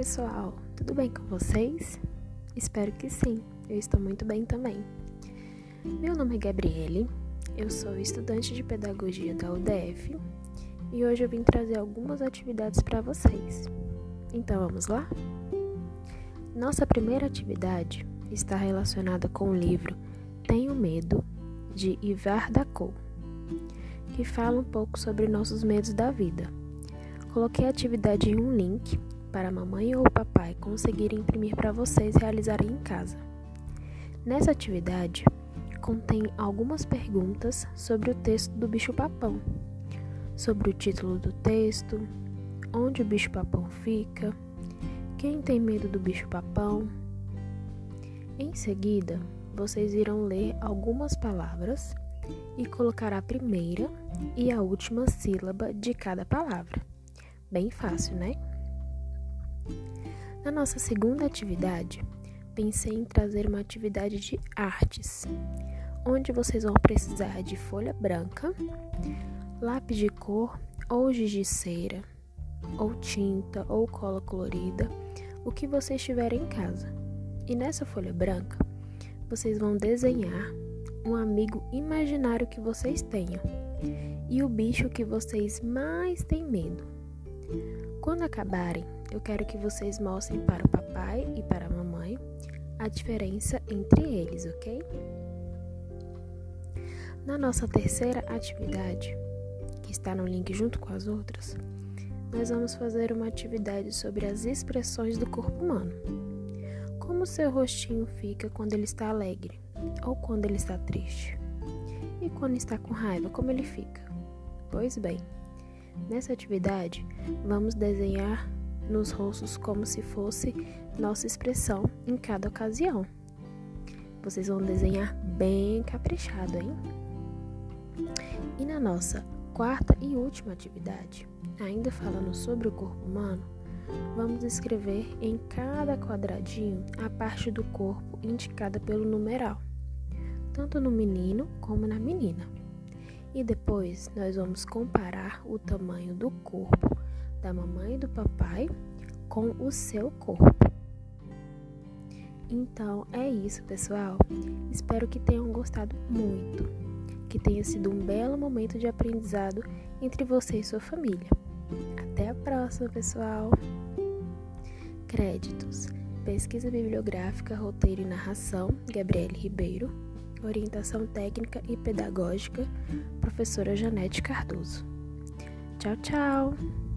pessoal, tudo bem com vocês? Espero que sim, eu estou muito bem também. Meu nome é Gabriele, eu sou estudante de pedagogia da UDF e hoje eu vim trazer algumas atividades para vocês. Então vamos lá? Nossa primeira atividade está relacionada com o livro Tenho Medo, de Ivar Dacou, que fala um pouco sobre nossos medos da vida. Coloquei a atividade em um link para a mamãe ou o papai conseguirem imprimir para vocês realizarem em casa. Nessa atividade, contém algumas perguntas sobre o texto do bicho-papão, sobre o título do texto, onde o bicho-papão fica, quem tem medo do bicho-papão. Em seguida, vocês irão ler algumas palavras e colocar a primeira e a última sílaba de cada palavra. Bem fácil, né? Na nossa segunda atividade, pensei em trazer uma atividade de artes, onde vocês vão precisar de folha branca, lápis de cor ou giz de cera, ou tinta ou cola colorida, o que vocês tiverem em casa. E nessa folha branca, vocês vão desenhar um amigo imaginário que vocês tenham e o bicho que vocês mais têm medo. Quando acabarem, eu quero que vocês mostrem para o papai e para a mamãe a diferença entre eles, ok? Na nossa terceira atividade, que está no link junto com as outras, nós vamos fazer uma atividade sobre as expressões do corpo humano. Como seu rostinho fica quando ele está alegre ou quando ele está triste? E quando está com raiva, como ele fica? Pois bem, nessa atividade vamos desenhar nos rostos como se fosse nossa expressão em cada ocasião. Vocês vão desenhar bem caprichado, hein? E na nossa quarta e última atividade, ainda falando sobre o corpo humano, vamos escrever em cada quadradinho a parte do corpo indicada pelo numeral, tanto no menino como na menina. E depois nós vamos comparar o tamanho do corpo da mamãe e do papai com o seu corpo. Então é isso, pessoal. Espero que tenham gostado muito, que tenha sido um belo momento de aprendizado entre você e sua família. Até a próxima, pessoal. Créditos: Pesquisa bibliográfica, roteiro e narração, Gabriele Ribeiro. Orientação técnica e pedagógica, professora Janete Cardoso. Tchau, tchau!